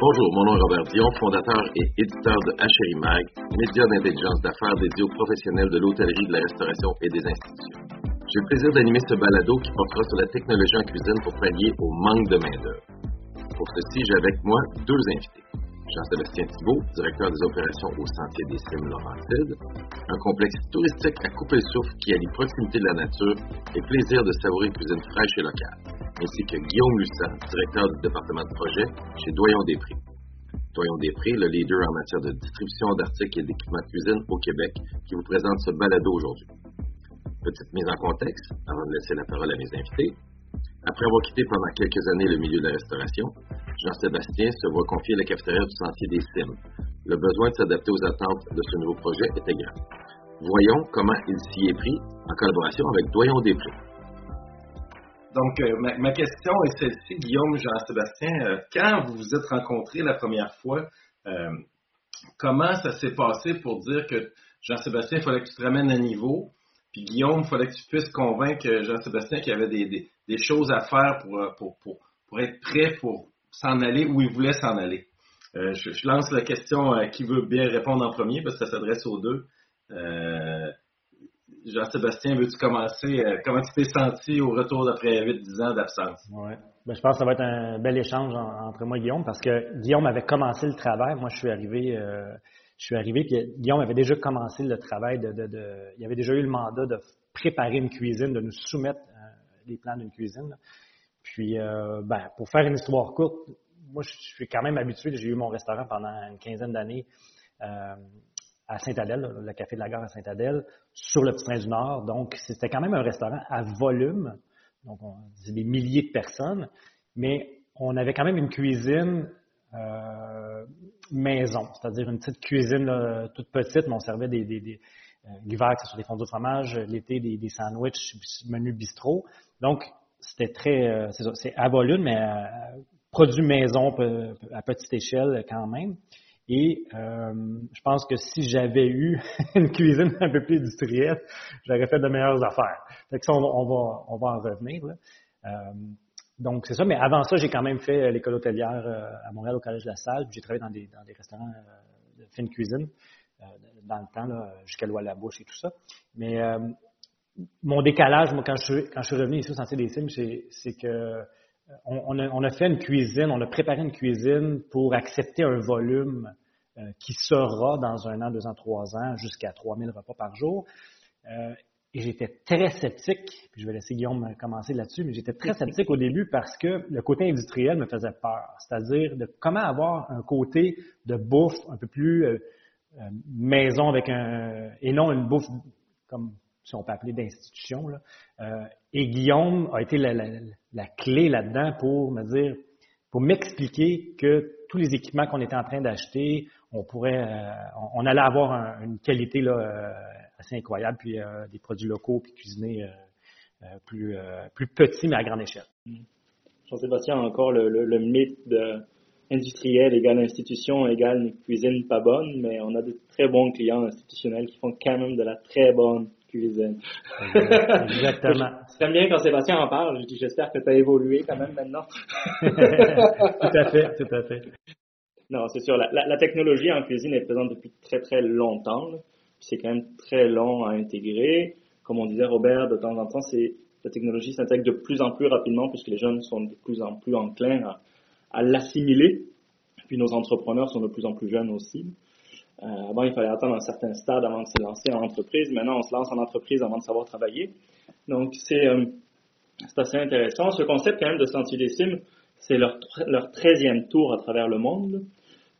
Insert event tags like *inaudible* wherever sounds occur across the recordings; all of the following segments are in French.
Bonjour, mon nom est Robert Dion, fondateur et éditeur de HRI Mag, média d'intelligence d'affaires dédié aux professionnels de l'hôtellerie, de la restauration et des institutions. J'ai le plaisir d'animer ce balado qui portera sur la technologie en cuisine pour pallier au manque de main-d'œuvre. Pour ceci, j'ai avec moi deux invités. Jean-Sébastien Thibault, directeur des opérations au Sentier des Cimes Laurentides, un complexe touristique à couper le souffle qui allie proximité de la nature et plaisir de savourer une cuisine fraîche et locale, ainsi que Guillaume Lussan, directeur du département de projet chez Doyon Després. Doyon Després, le leader en matière de distribution d'articles et d'équipements de cuisine au Québec, qui vous présente ce balado aujourd'hui. Petite mise en contexte, avant de laisser la parole à mes invités. Après avoir quitté pendant quelques années le milieu de la restauration, Jean-Sébastien se voit confier la cafétéria du Sentier des Cimes. Le besoin de s'adapter aux attentes de ce nouveau projet était grand. Voyons comment il s'y est pris en collaboration avec Doyon Després. Donc, euh, ma, question est celle-ci, Guillaume, Jean-Sébastien. Euh, quand vous vous êtes rencontrés la première fois, euh, comment ça s'est passé pour dire que Jean-Sébastien, il fallait que tu te ramènes à niveau, puis Guillaume, il fallait que tu puisses convaincre Jean-Sébastien qu'il y avait des, choses à faire pour, être prêt pour s'en aller où il voulait s'en aller? Je, je, lance la question à qui veut bien répondre en premier, parce que ça s'adresse aux deux. Euh, Jean-Sébastien, veux-tu commencer? Euh, comment tu t'es senti au retour d'après 8-10 ans d'absence? Ouais. Ben, je pense que ça va être un bel échange en, entre moi et Guillaume parce que Guillaume avait commencé le travail. Moi, je suis arrivé, euh, je suis arrivé, puis Guillaume avait déjà commencé le travail de, il avait déjà eu le mandat de préparer une cuisine, de nous soumettre euh, les plans d'une cuisine. Puis, ben, pour faire une histoire courte, moi, je suis quand même habitué. J'ai eu mon restaurant pendant une quinzaine d'années à Saint-Adèle, le Café de la Gare à Saint-Adèle, sur le Petit-Train du Nord. Donc, c'était quand même un restaurant à volume. Donc, on disait des milliers de personnes. Mais on avait quand même une cuisine euh, maison, c'est-à-dire une petite cuisine toute petite, mais on servait des, des, des euh, l'hiver, que ce soit des fondus de fromage, l'été, des, sandwichs, menu bistrot. Donc, c'était très, euh, c'est, à volume, mais produit maison à petite échelle quand même. Et euh, je pense que si j'avais eu *laughs* une cuisine un peu plus industrielle, j'aurais fait de meilleures affaires. Fait que ça, on, va, on va en revenir. Là. Euh, donc, c'est ça. Mais avant ça, j'ai quand même fait l'école hôtelière à Montréal, au Collège de la Salle. J'ai travaillé dans des, dans des restaurants de fine cuisine dans le temps, jusqu'à l'eau à la bouche et tout ça. Mais mon décalage, moi, quand je quand je suis revenu ici au Sentier des Cimes, c'est que on, a, fait une cuisine, on a préparé une cuisine pour accepter un volume euh, qui sera dans un an, deux ans, trois ans, jusqu'à 3000 repas par jour. Euh, et j'étais très sceptique, puis je vais laisser Guillaume commencer là-dessus, mais j'étais très sceptique au début parce que le côté industriel me faisait peur. C'est-à-dire de comment avoir un côté de bouffe un peu plus euh, maison avec un et non une bouffe comme si on peut appeler d'institution. Euh, et Guillaume a été la, la, la clé là-dedans pour me dire, pour m'expliquer que tous les équipements qu'on était en train d'acheter, on pourrait, euh, on, allait avoir un, une qualité là, euh, assez incroyable, puis euh, des produits locaux, puis cuisinés euh, plus, plus petits, mais à grande échelle. Jean-Sébastien a encore le, le, le mythe industriel égale institution égale cuisine pas bonne, mais on a de très bons clients institutionnels qui font quand même de la très bonne cuisine. *laughs* Exactement. J'aime bien quand Sébastien en parle. Je dis, j'espère que tu as évolué quand même maintenant. *laughs* tout à fait, tout à fait. Non, c'est sûr. La, la, la, technologie en cuisine est présente depuis très, très longtemps. C'est quand même très long à intégrer. Comme on disait, Robert, de temps en temps, c'est la technologie s'intègre de plus en plus rapidement puisque les jeunes sont de plus en plus enclins à, à l'assimiler. Puis nos entrepreneurs sont de plus en plus jeunes aussi. Euh, avant, il fallait attendre un certain stade avant de se lancer en entreprise. Maintenant, on se lance en entreprise avant de savoir travailler. Donc, c'est euh, assez intéressant. Ce concept, quand même, de Sentier des Cimes, c'est leur, leur 13e tour à travers le monde.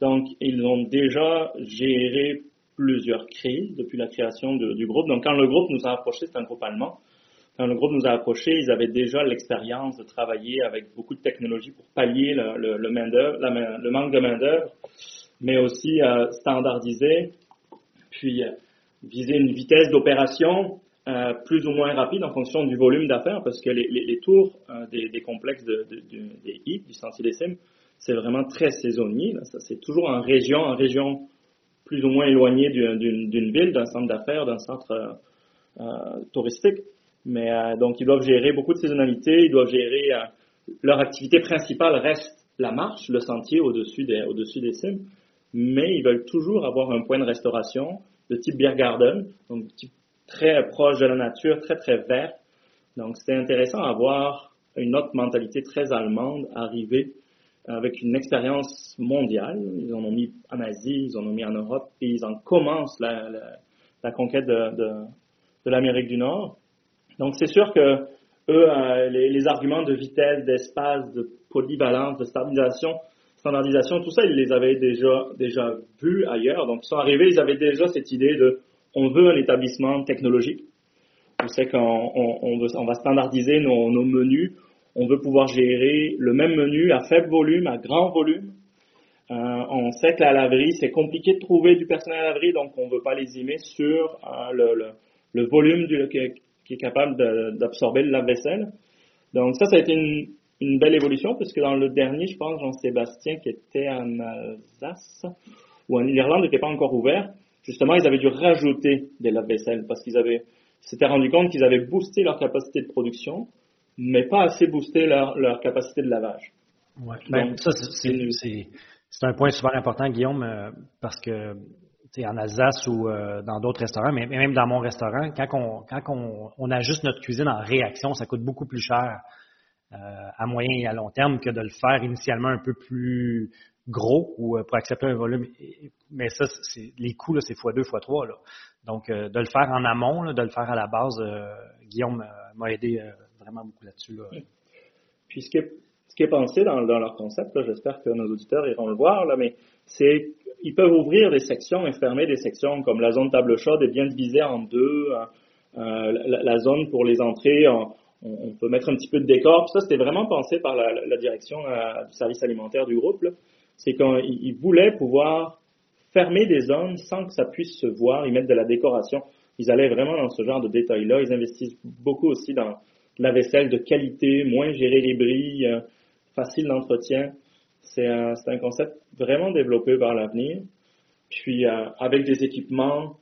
Donc, ils ont déjà géré plusieurs crises depuis la création du groupe. Donc, quand le groupe nous a approchés, c'est un groupe allemand. Quand le groupe nous a approchés, ils avaient déjà l'expérience de travailler avec beaucoup de technologies pour pallier le, le, le, main le manque de main-d'œuvre mais aussi euh, standardiser, puis euh, viser une vitesse d'opération euh, plus ou moins rapide en fonction du volume d'affaires, parce que les, les, les tours euh, des, des, complexes de, de, de, des HIT, du Sentier des Cimes, c'est vraiment très saisonnier. C'est toujours en région, en région plus ou moins éloignée d'une ville, d'un centre d'affaires, d'un centre euh, touristique. Mais donc ils doivent gérer beaucoup de saisonnalité, ils doivent gérer leur activité principale reste la marche, le sentier au-dessus des, au-dessus des cimes, mais ils veulent toujours avoir un point de restauration de type beer garden, donc très proche de la nature, très très vert. Donc c'était intéressant à voir une autre mentalité très allemande arriver avec une expérience mondiale. Ils en ont mis en Asie, ils en ont mis en Europe, et ils en commencent la, conquête de, l'Amérique du Nord. Donc c'est sûr que eux, euh, les, arguments de vitesse, d'espace, de polyvalence, de stabilisation, standardisation, tout ça, ils les avaient déjà déjà vus ailleurs. Donc ils sont arrivés, ils avaient déjà cette idée de on veut un établissement technologique. On sait qu'on on, on, va standardiser nos, nos menus, on veut pouvoir gérer le même menu à faible volume, à grand volume. Euh, on sait que la laverie, c'est compliqué de trouver du personnel à laverie, donc on ne veut pas les aimer sur euh, le, le, le, volume du, qui, est capable d'absorber le lave-vaisselle. Donc ça, ça a été une, une, belle évolution, puisque dans le dernier, je pense, Jean-Sébastien, qui était en Alsace, ou en Irlande, n'était pas encore ouvert, justement, ils avaient dû rajouter des lave-vaisselle, parce qu'ils avaient s'étaient rendu compte qu'ils avaient boosté leur capacité de production, mais pas assez booster leur, leur capacité de lavage. Ouais. Ben, ça, c'est un point super important, Guillaume, euh, parce que en Alsace ou euh, dans d'autres restaurants, mais, même dans mon restaurant, quand, on, quand on, on, ajuste notre cuisine en réaction, ça coûte beaucoup plus cher à moyen et à long terme que de le faire initialement un peu plus gros ou pour accepter un volume. Mais ça, les coûts, là, c'est x2, x3. Là. Donc, de le faire en amont, là, de le faire à la base, Guillaume m'a aidé vraiment beaucoup là-dessus. Puis ce qui est, ce qui est pensé dans, dans leur concept, j'espère que nos auditeurs iront le voir, là, mais c'est ils peuvent ouvrir des sections et fermer des sections, comme la zone table chaude est bien divisée en deux. Hein. Euh, la, la, zone pour les entrées, on, peut mettre un petit peu de décor. Ça, c'était vraiment pensé par la, direction euh, du service alimentaire du groupe. C'est qu'ils voulaient pouvoir fermer des zones sans que ça puisse se voir, ils mettent de la décoration. Ils allaient vraiment dans ce genre de détails-là. Ils investissent beaucoup aussi dans, la vaisselle de qualité, moins gérer les brilles, euh, facile d'entretien. C'est un, concept vraiment développé par l'avenir. Puis euh, avec des équipements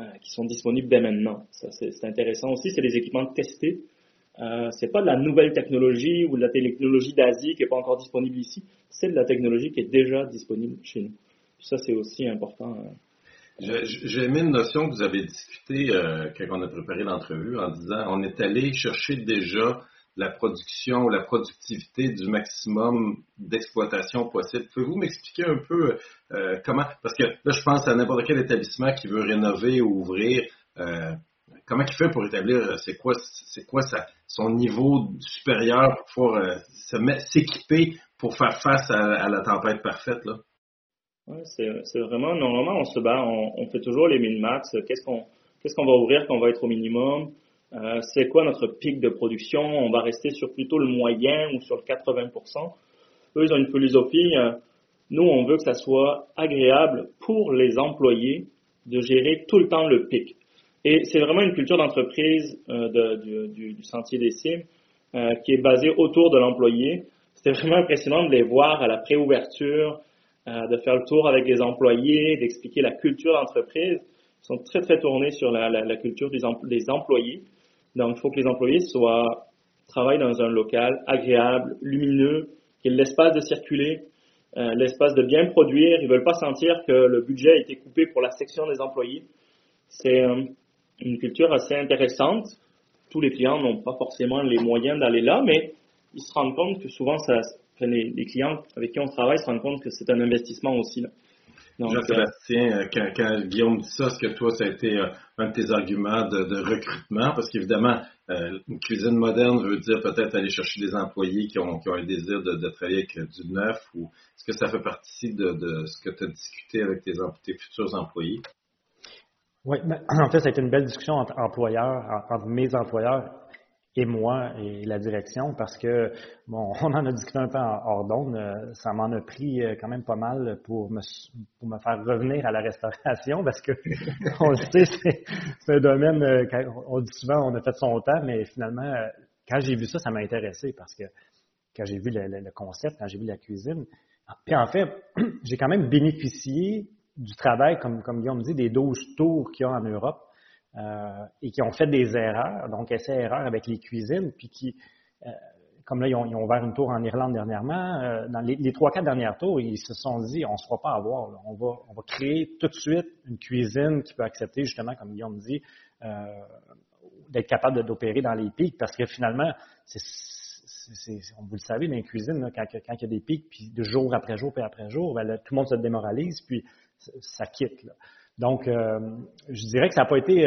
euh, qui sont disponibles dès maintenant. C'est intéressant aussi. C'est des équipements testés. Euh, c'est pas de la nouvelle technologie ou de la technologie d'Asie qui est pas encore disponible ici. C'est de la technologie qui est déjà disponible chez nous. ça, c'est aussi important. J'ai aimé une notion que vous avez discutée euh, quand on a préparé l'entrevue en disant on est allé chercher déjà la production ou la productivité du maximum d'exploitation possible. Pouvez-vous m'expliquer un peu euh, comment, parce que là je pense à n'importe quel établissement qui veut rénover ou ouvrir, euh, comment il fait pour établir c'est quoi c'est quoi son niveau supérieur pour pouvoir s'équiper pour faire face à, la tempête parfaite là? C'est vraiment, normalement, on se bat, on, fait toujours les min-max. Qu'est-ce qu'on qu'est-ce qu'on va ouvrir quand on va être au minimum? Euh, c'est quoi notre pic de production? On va rester sur plutôt le moyen ou sur le 80%. Eux, ils ont une philosophie. Euh, nous, on veut que ça soit agréable pour les employés de gérer tout le temps le pic. Et c'est vraiment une culture d'entreprise euh, du, Sentier des Cimes euh, qui est basée autour de l'employé. C'était vraiment impressionnant de les voir à la préouverture, euh, de faire le tour avec les employés, d'expliquer la culture d'entreprise. Ils sont très, très tournés sur la, culture des, employés. Donc, il faut que les employés soient, travaillent dans un local agréable, lumineux, qu'il y ait l'espace de circuler, euh, l'espace de bien produire. Ils veulent pas sentir que le budget a été coupé pour la section des employés. C'est une culture assez intéressante. Tous les clients n'ont pas forcément les moyens d'aller là, mais ils se rendent compte que souvent les, clients avec qui on travaille se rendent compte que c'est un investissement aussi. Jean-Sébastien, euh, quand, Guillaume dit ça, est-ce que toi, ça a été euh, un de tes arguments de, recrutement? Parce qu'évidemment, euh, une cuisine moderne veut dire peut-être aller chercher des employés qui ont, un désir de, travailler avec du neuf ou est-ce que ça fait partie de, ce que tu as discuté avec tes futurs employés? Oui, *clears throat* en fait, ça a été une belle discussion entre employeurs, entre mes employeurs et moi et la direction parce que, bon, *laughs* on en a discuté un peu hors d'onde. Euh, ça m'en a pris euh, quand même pas mal pour me, pour me faire revenir à la restauration *laughs* parce que, *laughs* on le sait, c'est un domaine, euh, on dit souvent, on a fait son temps, mais finalement, quand j'ai vu ça, ça m'a intéressé parce que quand j'ai vu le, le, concept, quand j'ai vu la cuisine, puis en fait, *clears throat* j'ai quand même bénéficié du travail, comme, comme Guillaume dit, des 12 tours qu'il y a en Europe euh, et qui ont fait des erreurs, donc essais-erreurs avec les cuisines, puis qui, euh, comme là, ils ont, ouvert une tour en Irlande dernièrement, euh, dans les, trois, quatre dernières tours, ils se sont dit, on ne se fera pas avoir. On, va, on va créer tout de suite une cuisine qui peut accepter, justement, comme Guillaume dit, euh, d'être capable d'opérer dans les pics, parce que finalement, c'est, vous le savez, dans les cuisines, quand, quand, il y a des pics, puis de jour après jour, puis après jour, ben tout le monde se démoralise, puis ça quitte. Donc, euh, je dirais que ça n'a pas été,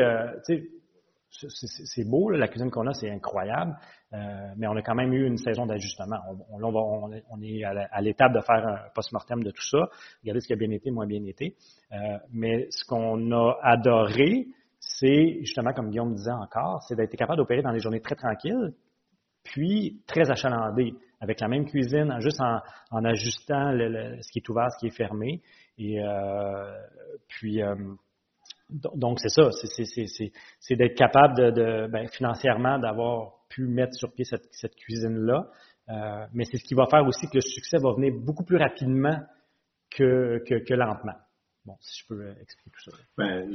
c'est beau, la cuisine qu'on a, c'est incroyable, euh, mais on a quand même eu une saison d'ajustement. On, on, on, est à l'étape de faire un post-mortem de tout ça, regarder ce qui a bien été, moins bien été. Euh, mais ce qu'on a adoré, c'est justement, comme Guillaume disait encore, c'est d'être capable d'opérer dans des journées très tranquilles, puis très achalandées, avec la même cuisine, juste en, ajustant ce qui est ouvert, ce qui est fermé. Et euh, puis donc, c'est ça, c'est d'être capable de, ben, financièrement d'avoir pu mettre sur pied cette, cuisine-là. Euh, mais c'est ce qui va faire aussi que le succès va venir beaucoup plus rapidement que, que, lentement. Bon, si je peux expliquer tout ça. Ben,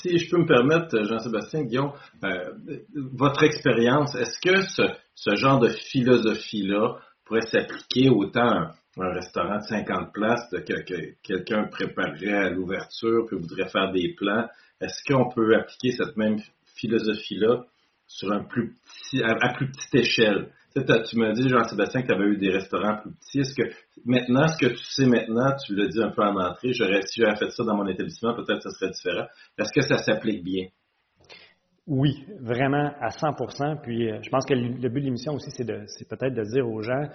si je peux me permettre, Jean-Sébastien, Guillaume, euh, votre expérience, est-ce que ce, ce, genre de philosophie-là pourrait s'appliquer autant un restaurant de 50 places que, quelqu'un préparerait à l'ouverture puis voudrait faire des plans? Est-ce qu'on peut appliquer cette même philosophie-là sur un plus petit, à, plus petite échelle? Tu, tu m'as dit, Jean-Sébastien, que tu avais eu des restaurants plus petits. Est-ce que maintenant, ce que tu sais maintenant, tu l'as dit un peu en entrée, j'aurais, si j'avais fait ça dans mon établissement, peut-être que ça serait différent. Est-ce que ça s'applique bien? Oui, vraiment à 100% Puis euh, je pense que le but de l'émission aussi, c'est, peut-être de dire aux gens,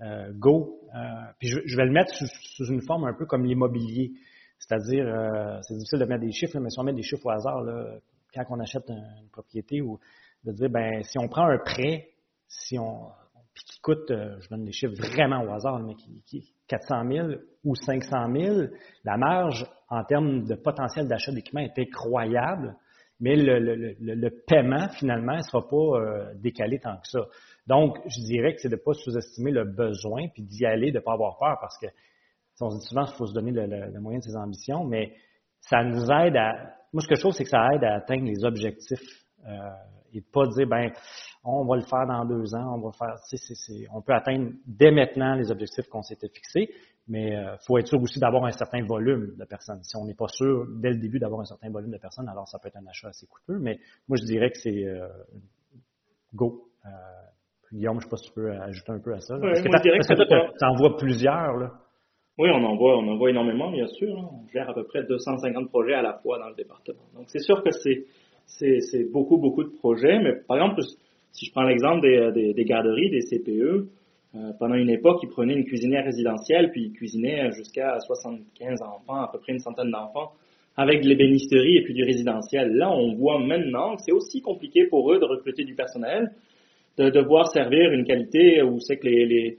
euh, go. Euh, puis je, vais le mettre sous, une forme un peu comme l'immobilier. C'est-à-dire, c'est difficile de mettre des chiffres, mais si on met des chiffres au hasard, là, quand on achète une propriété, ou de dire, ben, si on prend un prêt, si on, puis qui coûte, je donne des chiffres vraiment au hasard, mais qui, qui 400 000 ou 500 000, la marge en termes de potentiel d'achat d'équipement est incroyable, mais le, le, le, paiement, finalement, ne sera pas décalé tant que ça. Donc, je dirais que c'est de ne pas sous-estimer le besoin, puis d'y aller, de ne pas avoir peur, parce que on dit souvent qu'il faut se donner le, moyen de ses ambitions, mais ça nous aide à. Moi, ce que je trouve, c'est que ça aide à atteindre les objectifs euh, et de pas dire, ben, on va le faire dans deux ans, on va faire. on peut atteindre dès maintenant les objectifs qu'on s'était fixés, mais il euh, faut être sûr aussi d'avoir un certain volume de personnes. Si on n'est pas sûr dès le début d'avoir un certain volume de personnes, alors ça peut être un achat assez coûteux. Mais moi, je dirais que c'est euh, go. Guillaume, je ne sais pas si tu peux ajouter un peu à ça. parce que tu en vois plusieurs. Là. Oui, on en voit, on en voit énormément, bien sûr. On gère à peu près 250 projets à la fois dans le département. Donc, c'est sûr que c'est, c'est, beaucoup, beaucoup de projets. Mais par exemple, si je prends l'exemple des, des, garderies, des CPE, euh, pendant une époque, ils prenaient une cuisinière résidentielle, puis ils cuisinaient jusqu'à 75 enfants, à peu près une centaine d'enfants, avec de l'ébénisterie et puis du résidentiel. Là, on voit maintenant que c'est aussi compliqué pour eux de recruter du personnel de devoir servir une qualité où c'est que les,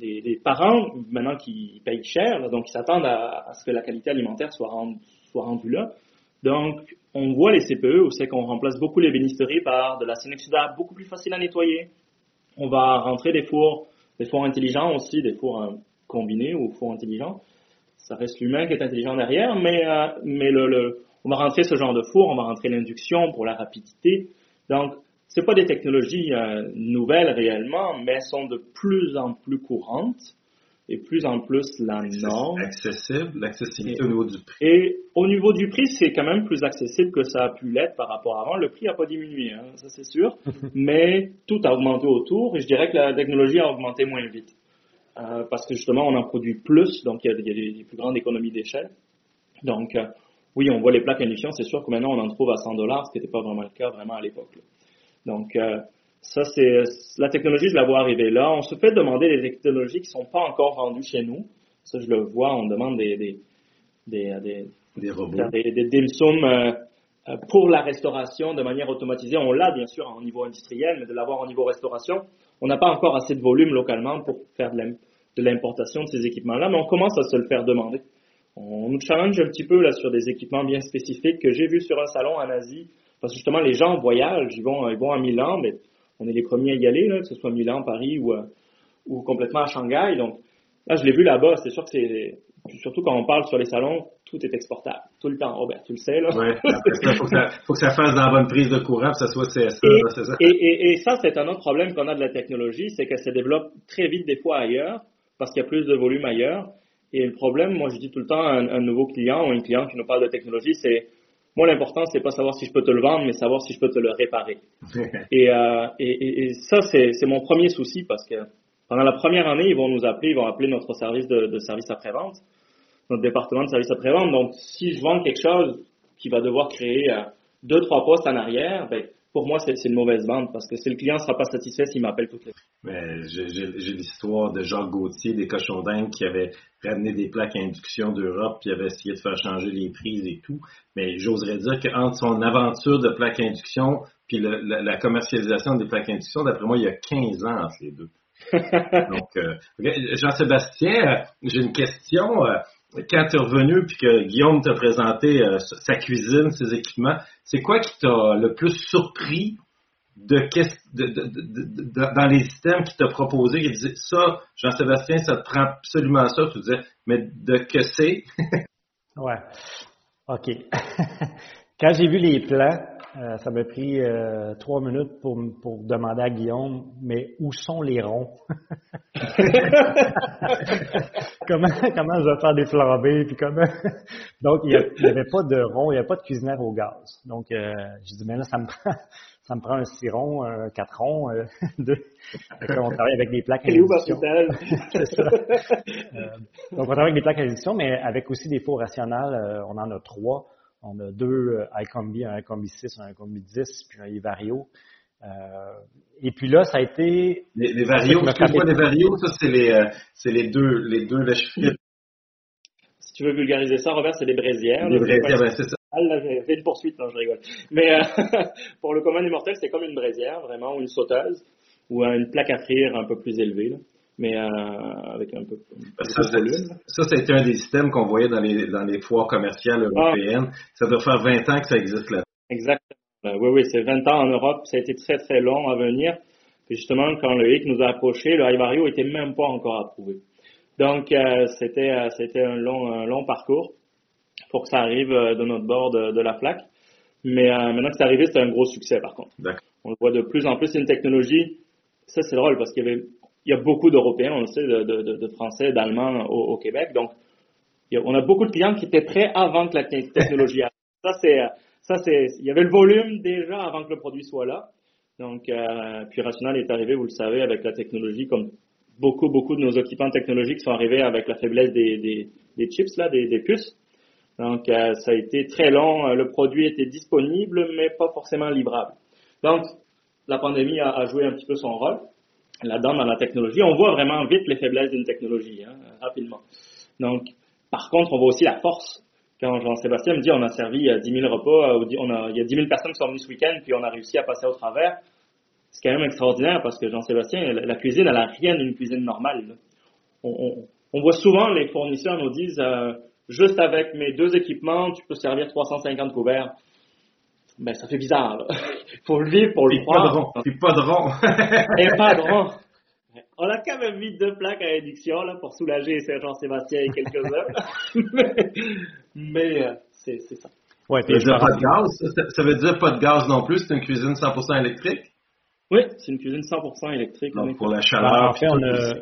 les, parents, maintenant qui payent cher, donc ils s'attendent à, ce que la qualité alimentaire soit, soit rendue là. Donc, on voit les CPE où c'est qu'on remplace beaucoup les bénisteries par de la Cinexuda beaucoup plus facile à nettoyer. On va rentrer des fours, des fours intelligents aussi, des fours euh, combinés ou fours intelligents. Ça reste l'humain qui est intelligent derrière, mais, euh, on va rentrer ce genre de four, on va rentrer l'induction pour la rapidité. Donc, c'est pas des technologies euh, nouvelles réellement, mais elles sont de plus en plus courantes et plus en plus la norme. Accessible, l'accessibilité au niveau du prix. Et au niveau du prix, c'est quand même plus accessible que ça a pu l'être par rapport à avant. Le prix n'a pas diminué, hein, ça c'est sûr, *laughs* mais tout a augmenté autour et je dirais que la technologie a augmenté moins vite. Euh, parce que justement, on en produit plus, donc il y a, des, plus grandes économies d'échelle. Donc, euh, oui, on voit les plaques induction, c'est sûr que maintenant on en trouve à 100 dollars, ce qui n'était pas vraiment le cas vraiment à l'époque. Donc, euh, ça, c'est la technologie, je la vois arriver là. On se fait demander des technologies qui ne sont pas encore rendues chez nous. Ça, je le vois, on demande des, des, des, des, robots. Des, des euh, euh, pour la restauration de manière automatisée. On l'a, bien sûr, au niveau industriel, mais de l'avoir au niveau restauration, on n'a pas encore assez de volume localement pour faire de l'importation de ces équipements-là, mais on commence à se le faire demander. On nous challenge un petit peu là sur des équipements bien spécifiques que j'ai vus sur un salon en Asie parce que justement, les gens voyagent, ils vont, ils vont à Milan, mais on est les premiers à y aller, là, que ce soit Milan, Paris ou, euh, ou complètement à Shanghai. Donc là, je l'ai vu là-bas, c'est sûr que c'est surtout quand on parle sur les salons, tout est exportable. Tout le temps, Robert, tu le sais, là. Oui, il faut, faut, que ça fasse dans la bonne prise de courant, que ça soit CSA, c'est ça. Et, et, et ça, c'est un autre problème qu'on a de la technologie, c'est qu'elle se développe très vite des fois ailleurs, parce qu'il y a plus de volume ailleurs. Et le problème, moi, je dis tout le temps à un, nouveau client ou un client qui nous parle de technologie, c'est moi, l'important, c'est pas savoir si je peux te le vendre, mais savoir si je peux te le réparer. *laughs* et, euh, et, et, ça, c'est mon premier souci parce que pendant la première année, ils vont nous appeler, ils vont appeler notre service de, de service après-vente, notre département de service après-vente. Donc, si je vends quelque chose qui va devoir créer euh, deux, trois postes en arrière, ben, pour moi, c'est une mauvaise vente parce que si le client ne sera pas satisfait s'il m'appelle toutes les Mais j'ai l'histoire de Jacques Gauthier des cochons d'Inde qui avait ramené des plaques à induction d'Europe puis avait essayé de faire changer les prises et tout. Mais j'oserais dire qu'entre son aventure de plaques à induction puis la, commercialisation des plaques à induction, d'après moi, il y a 15 ans entre les deux. *laughs* Donc, euh, Jean-Sébastien, euh, j'ai une question. Quand tu es revenu puis que Guillaume t'a présenté euh, sa cuisine, ses équipements, c'est quoi qui t'a le plus surpris de, dans les systèmes qu'il t'a proposé, il disait ça, Jean-Sébastien, ça te prend absolument ça. Tu disais, mais de que c'est? *laughs* ouais. OK. *laughs* Quand j'ai vu les plans, euh, ça m'a pris euh, trois minutes pour, pour demander à Guillaume, mais où sont les ronds? *laughs* comment, comment je vais faire des flambées? Puis comment... *laughs* Donc, il n'y avait pas de rond, il n'y avait pas de cuisinière au gaz. Donc, euh, j'ai dit, mais là, ça me *laughs* prend, ça me prend un six ronds, un quatre ronds, euh, deux. on travaille avec des plaques à. C'est ça. Euh, donc, on travaille avec des plaques à édition, mais avec aussi des fours rationnels, on en a trois. On a deux euh, iCombi, un iCombi 6, un iCombi 10, puis un iVario. Euh, et puis là, ça a été... Les, les Vario, excuse-moi, les Vario, ça, c'est les, euh, c'est les deux, les deux Si tu veux vulgariser ça, Robert, c'est des braisières. Les braisières, ben, c'est ça. Ah, là, j'ai une poursuite, non, je rigole. Mais euh, *laughs* pour le commun des mortels, c'est comme une braisière, vraiment, ou une sauteuse, ou une plaque à frire un peu plus élevée. Là mais euh, avec un peu ça, de volume. Ça, c'était un des systèmes qu'on voyait dans les, dans les foires commerciales ah. européennes. Ça doit faire 20 ans que ça existe là. Exactement. Oui, oui, c'est 20 ans en Europe. Ça a été très, très long à venir. Puis justement, quand le HIC nous a approché, le Ivario était même pas encore approuvé. Donc, euh, c'était, euh, c'était un long, un long parcours pour que ça arrive de notre bord de, de la plaque. Mais maintenant que c'est arrivé, c'est un gros succès par contre. On le voit de plus en plus, c'est une technologie. Ça, c'est drôle parce qu'il y avait il y a beaucoup d'Européens, on le sait, de, de, de Français, d'Allemands au, au, Québec. Donc, on a beaucoup de clients qui étaient prêts avant que la technologie arrive. *laughs* Ça, c'est, ça, c'est, il y avait le volume déjà avant que le produit soit là. Donc, euh, puis Rational est arrivé, vous le savez, avec la technologie, comme beaucoup, beaucoup de nos équipements technologiques sont arrivés avec la faiblesse des, des, des chips, là, des, des puces. Donc, euh, ça a été très long. Le produit était disponible, mais pas forcément livrable. Donc, la pandémie a, a joué un petit peu son rôle là-dedans dans la technologie. On voit vraiment vite les faiblesses d'une technologie, hein, rapidement. Donc, par contre, on voit aussi la force. Quand Jean-Sébastien me dit on a servi 10 euh, 000 repas, euh, il y a 10 000 personnes qui sont venues ce week-end, puis on a réussi à passer au travers, c'est quand même extraordinaire parce que Jean-Sébastien, la, cuisine, elle n'a rien d'une cuisine normale. On, on, voit souvent les fournisseurs nous disent euh, juste avec mes deux équipements, tu peux servir 350 couverts ben ça fait bizarre. Là. *laughs* faut le vivre pour le croire. C'est pas de rond. *laughs* Et pas de rond. On a quand même mis deux plaques à induction là pour soulager Jean-Sébastien et quelques-uns. *laughs* mais, euh, c'est ça. Ouais, ça veut dire pas de gaz? Ça, veut dire pas de gaz non plus. C'est une cuisine 100% électrique? Oui, c'est une cuisine 100% électrique. Donc pour la chaleur. en fait, on, a,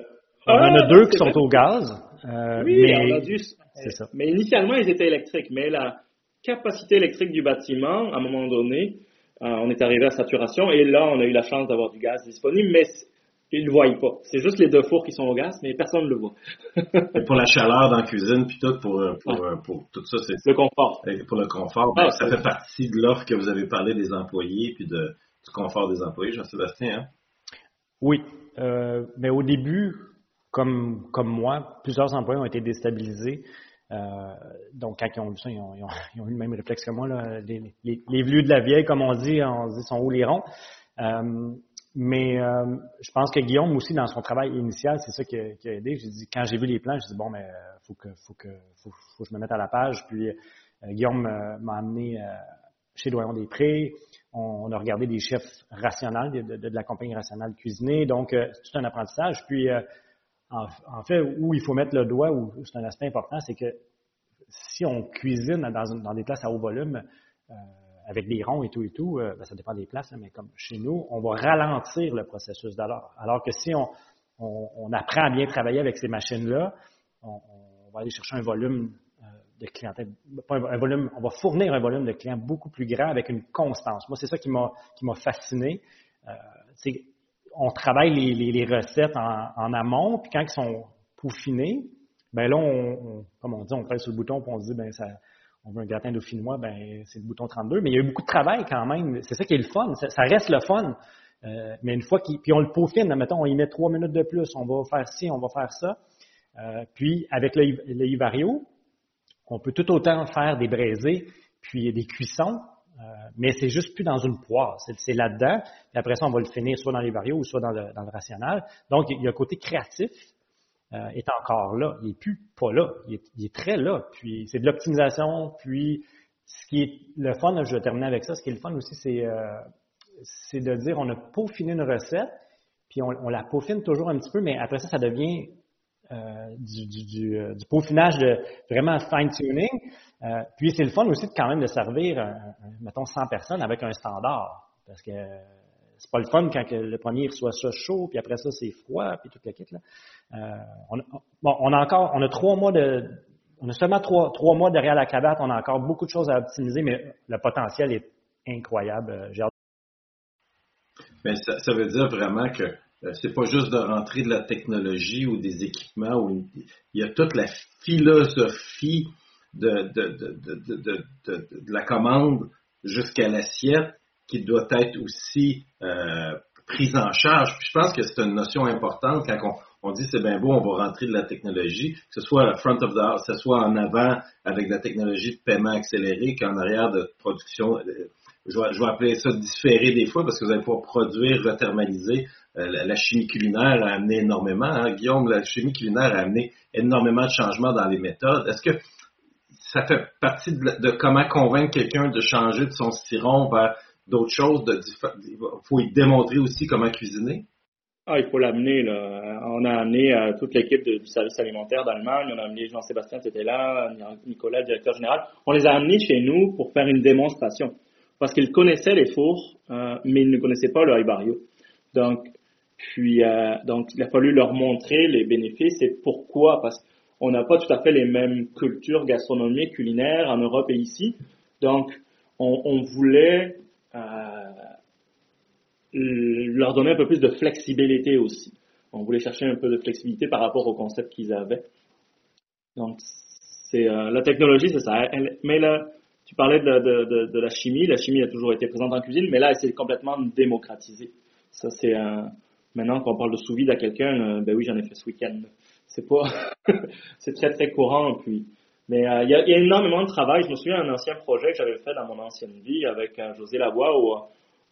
on en a ah, deux qui sont au gaz. Euh, oui, mais... on a dû. Ça. Mais initialement, ils étaient électriques. Mais là, capacité électrique du bâtiment, à un moment donné, euh, on est arrivé à saturation et là, on a eu la chance d'avoir du gaz disponible, mais ils ne le voient pas. C'est juste les deux fours qui sont au gaz, mais personne ne le voit. *laughs* et pour la chaleur dans la cuisine, puis tout, pour, euh, pour, euh, pour tout ça, c'est... Le confort. Pour le confort, ben, ah, ça fait partie de l'offre que vous avez parlé des employés, puis de, du confort des employés, Jean-Sébastien. Hein? Oui, euh, mais au début, comme, comme moi, plusieurs employés ont été déstabilisés. Euh, donc, quand ils ont vu ça, *laughs* ils ont, eu le même réflexe que moi. Là. Les, les, les de la vieille, comme on dit, on dit sont où les ronds. Euh, mais euh, je pense que Guillaume aussi, dans son travail initial, c'est ça qui a, qui a aidé. J'ai dit, quand j'ai vu les plans, j'ai dit bon, mais faut que, faut que, faut, que je me mette à la page. Puis Guillaume m'a amené chez Doyon des Prés. On, a regardé des chefs rationnels de, de, la compagnie rationnelle cuisinée. Donc, c'est tout un apprentissage. Puis en, fait, où il faut mettre le doigt, où c'est un aspect important, c'est que si on cuisine dans, des places à haut volume, euh, avec des ronds et tout et tout, euh, ben, ça dépend des places, mais comme chez nous, on va ralentir le processus d'alors. Alors que si on, apprend à bien travailler avec ces machines-là, on, va aller chercher un volume euh, de clientèle, un, volume, on va fournir un volume de clients beaucoup plus grand avec une constance. Moi, c'est ça qui m'a fasciné. On travaille les, les, recettes en, amont, puis quand ils sont peaufinés, ben là, on, comme on dit, on presse sur le bouton, puis on se dit, ben ça, on veut un gratin dauphinois, ben c'est le bouton 32. Mais il y a eu beaucoup de travail quand même. C'est ça qui est le fun. Ça, reste le fun. Euh, mais une fois qu'il, puis on le peaufine, mettons, on y met trois minutes de plus, on va faire ci, on va faire ça. Euh, puis avec le, le Ivario, on peut tout autant faire des braisés, puis des cuissons, mais c'est juste plus dans une poire, c'est, là-dedans. Après ça, on va le finir soit dans l'Ivario ou soit dans le, dans. Donc, il y a un côté créatif euh, est encore là. Il n'est plus pas là. Il est, très là. Puis c'est de l'optimisation. Puis ce qui est le fun, je vais terminer avec ça, ce qui est le fun aussi, c'est, euh, de dire on a peaufiné une recette, puis on, la peaufine toujours un petit peu, mais après ça, ça devient euh, du, du, peaufinage de vraiment fine-tuning. puis c'est le fun aussi de, quand même de servir, mettons, 100 personnes avec un standard. Parce que c'est pas le fun quand le premier reçoit ça chaud, puis après ça, c'est froid, puis toute la kit. Là. Euh, on, bon, on a encore, on a trois mois de, on a seulement trois, trois mois derrière la cravate, on a encore beaucoup de choses à optimiser, mais le potentiel est incroyable. Euh, ça, veut dire vraiment que euh, c'est pas juste de rentrer de la technologie ou des équipements, où il y a toute la philosophie de, de, de, de la commande jusqu'à l'assiette qui doit être aussi euh, prise en charge. Puis je pense que c'est une notion importante quand on, on dit c'est bien beau, on va rentrer de la technologie, que ce soit front of the house, que ce soit en avant avec la technologie de paiement accéléré, qu'en arrière de production. Euh, je vais, je vais, appeler ça différé des fois parce que vous allez pouvoir produire, rethermaliser. Euh, la, chimie culinaire a amené énormément. Hein, Guillaume, la chimie culinaire a amené énormément de changements dans les méthodes. Est-ce que ça fait partie de, comment convaincre quelqu'un de changer de son styron vers d'autres choses. Il faut y démontrer aussi comment cuisiner? Ah, il faut l'amener. On a amené euh, toute l'équipe du service alimentaire d'Allemagne. On a amené Jean-Sébastien, qui était là, Nicolas, directeur général. On les a amenés chez nous pour faire une démonstration. Parce qu'ils connaissaient les fours, euh, mais ils ne connaissaient pas le ibario. Donc, puis, euh, donc, il a fallu leur montrer les bénéfices et pourquoi. Parce qu'on n'a pas tout à fait les mêmes cultures gastronomiques, culinaires en Europe et ici. Donc, on, voulait euh, leur donner un peu plus de flexibilité aussi. On voulait chercher un peu de flexibilité par rapport au concept qu'ils avaient. Donc, c'est euh, la technologie, c'est ça. mais là, tu parlais de, de, la chimie. La chimie a toujours été présente en cuisine, mais là, elle s'est complètement démocratisée. Ça, c'est maintenant quand on parle de sous vide à quelqu'un, euh, ben oui, j'en ai fait ce week-end. C'est pas, *laughs* c'est très très courant. Puis, mais euh, il y, a, y, a, énormément de travail. Je me souviens d'un ancien projet que j'avais fait dans mon ancienne vie avec euh, José Lavoie où,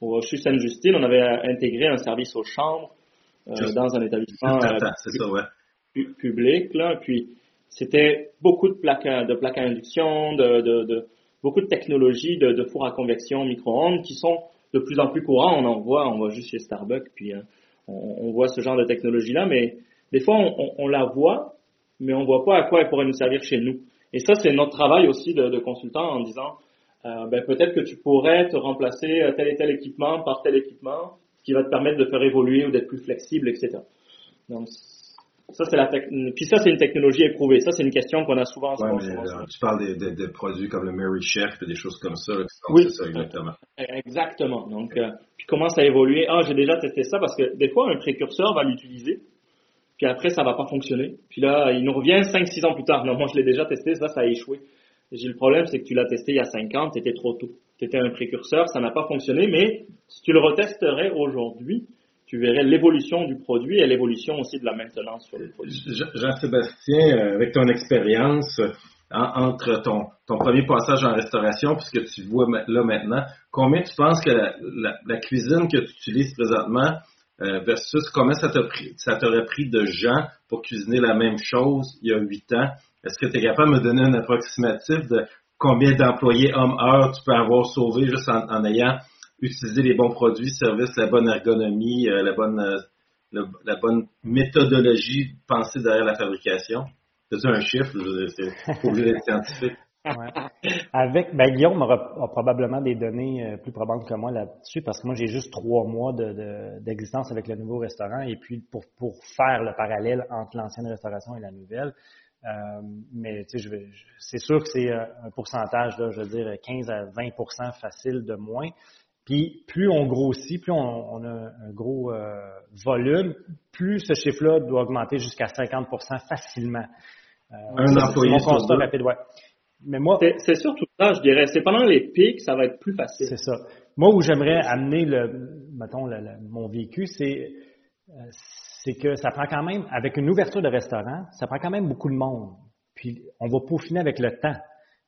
où chez Sainte-Justine, on avait intégré un service aux chambres euh, dans un établissement public. Là, puis c'était beaucoup de plaques, de plaques à induction, de, de, de beaucoup de technologies de, de fours à convection micro-ondes qui sont de plus en plus courants. On en voit, on voit juste chez Starbucks, puis on, on, voit ce genre de technologie-là, mais des fois on, on, la voit, mais on voit pas à quoi elle pourrait nous servir chez nous. Et ça, c'est notre travail aussi de, de consultant en disant, euh, ben, peut-être que tu pourrais te remplacer tel et tel équipement par tel équipement, qui va te permettre de faire évoluer ou d'être plus flexible, etc. Donc, ça, c'est la Puis ça, c'est une technologie éprouvée. Ça, c'est une question qu'on a souvent. Ouais, mais, euh, tu parles des, des, produits comme le Mary Chef et des choses comme ça. oui, c'est ça, exactement. Exactement. Donc, euh, puis commence à évoluer. Ah, j'ai déjà testé ça parce que des fois, un précurseur va l'utiliser puis après ça va pas fonctionner. Puis là, il nous revient 5-6 ans plus tard. Non, moi je l'ai déjà testé, ça, ça a échoué. J'ai le problème, c'est que tu l'as testé il y a 5 ans, étais trop tôt. Tu étais un précurseur, ça n'a pas fonctionné, mais si tu le retesterais aujourd'hui, tu verrais l'évolution du produit et l'évolution aussi de la maintenance sur le produit. Jean-Sébastien, euh, avec ton expérience entre ton, ton premier passage en restauration puisque tu vois là maintenant, combien tu penses que la cuisine que tu utilises présentement euh, versus comment ça t'aurait pris de gens pour cuisiner la même chose il y a huit ans? Est-ce que tu es capable de me donner un approximatif de combien d'employés hommes-heures tu peux avoir sauvé juste en, ayant utilisé les bons produits, services, la bonne ergonomie, euh, la bonne, euh, bonne méthodologie pensée derrière la fabrication? C'est un chiffre, c'est obligé d'être scientifique. Avec, ben, Guillaume aura, probablement des données euh, plus probantes que moi là-dessus parce que moi j'ai juste trois mois d'existence avec le nouveau restaurant et puis pour, faire le parallèle entre l'ancienne restauration et la nouvelle. Euh, mais tu sais, c'est sûr que c'est un pourcentage, je veux dire 15 à 20% facile de moins. Puis plus on grossit, plus on, a un gros volume, plus ce chiffre-là doit augmenter jusqu'à 50% facilement. un employé sur deux. Rapide, ouais. Mais moi, c'est surtout ça, je dirais. C'est pendant les pics, ça va être plus facile. C'est ça. Moi, où j'aimerais amener le, mettons, mon vécu, c'est, euh, c'est que ça prend quand même, avec une ouverture de restaurant, ça prend quand même beaucoup de monde. Puis, on va peaufiner avec le temps.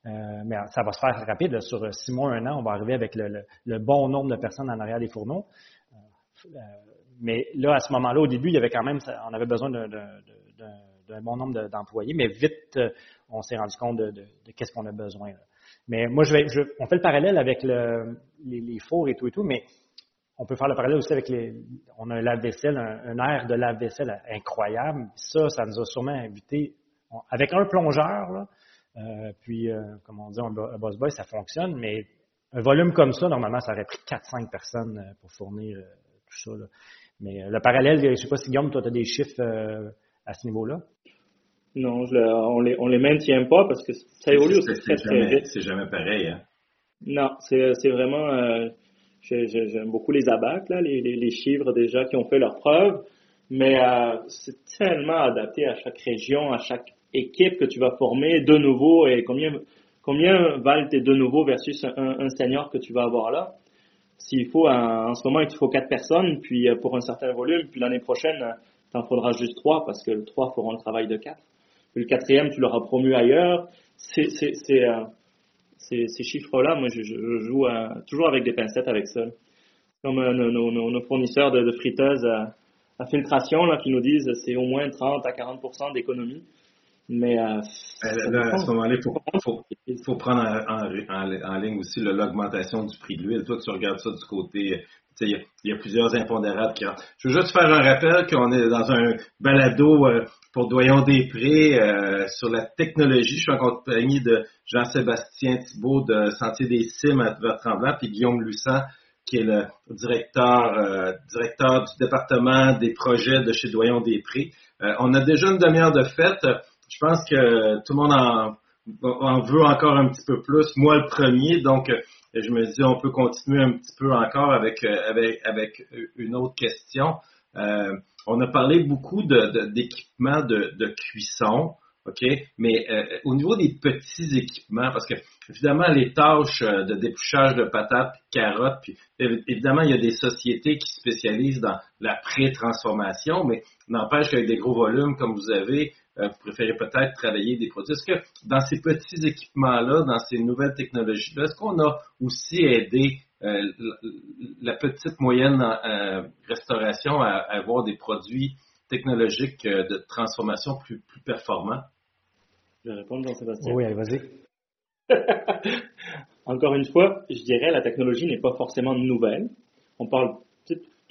Euh, mais ça va se faire rapide. sur six mois, un an, on va arriver avec le, bon nombre de personnes en arrière des fourneaux. Euh, mais là, à ce moment-là, au début, il y avait quand même, on avait besoin d'un bon nombre d'employés, mais vite, on s'est rendu compte de, qu'est-ce qu'on a besoin. Mais moi, je vais, on fait le parallèle avec les, fours et tout et tout, mais on peut faire le parallèle aussi avec les. On a un lave-vaisselle, un, air de lave-vaisselle incroyable. Ça, ça nous a sûrement invité. avec un plongeur, là, euh, puis, euh, comme on dit, un, boss boy, ça fonctionne, mais un volume comme ça, normalement, ça aurait pris 4-5 personnes euh, pour fournir tout ça. Mais le parallèle, je ne sais pas si Guillaume, toi, tu as des chiffres à ce niveau-là? Non, on les on les maintient pas parce que ça évolue aussi très très vite. C'est jamais pareil. Hein? Non, c'est vraiment. Euh, J'aime beaucoup les abacs là, les, les, les, chiffres déjà qui ont fait leurs preuves, mais euh, c'est tellement adapté à chaque région, à chaque équipe que tu vas former de nouveau et combien combien valent tes deux nouveaux versus un, senior que tu vas avoir là? S'il faut en ce moment il te faut quatre personnes, puis euh, pour un certain volume, puis l'année prochaine t'en faudra juste trois parce que trois feront le travail de quatre le quatrième, tu l'auras promu ailleurs. C'est, euh, ces chiffres-là, moi, je, joue toujours avec des pincettes avec ça. Comme euh, nos, fournisseurs de, friteuses à, filtration là, qui nous disent c'est au moins 30 à 40 d'économie. Mais euh, ben, là, à ce moment-là, il faut, prendre en, ligne aussi l'augmentation du prix de l'huile. Toi, tu regardes ça du côté il y, a plusieurs impondérables qui Je veux juste faire un rappel qu'on est dans un balado euh, pour Doyon des Prés euh, sur la technologie. Je suis en compagnie de Jean-Sébastien Thibault de Sentier des Cimes à Tremblant, puis Guillaume Lussan, qui est le directeur, euh, directeur du département des projets de chez Doyon des Prés. on a déjà une demi-heure de fête. Je pense que tout le monde en, en veut encore un petit peu plus. Moi, le premier. Donc, je me dis, on peut continuer un petit peu encore avec, euh, avec, avec une autre question. Euh, on a parlé beaucoup d'équipements de, cuisson, OK? Mais euh, au niveau des petits équipements, parce que évidemment, les tâches de dépouchage de patates, carottes, puis évidemment, il y a des sociétés qui spécialisent dans la pré-transformation, mais n'empêche qu'avec des gros volumes comme vous avez, euh, vous préférez peut-être travailler des produits. Est-ce que dans ces petits équipements-là, dans ces nouvelles technologies-là, est-ce qu'on a aussi aidé euh, la petite moyenne euh, restauration à, avoir des produits technologiques de transformation plus, plus performants? Je vais répondre, Jean-Sébastien. Oui, allez, vas-y. *laughs* Encore une fois, je dirais la technologie n'est pas forcément nouvelle. On parle,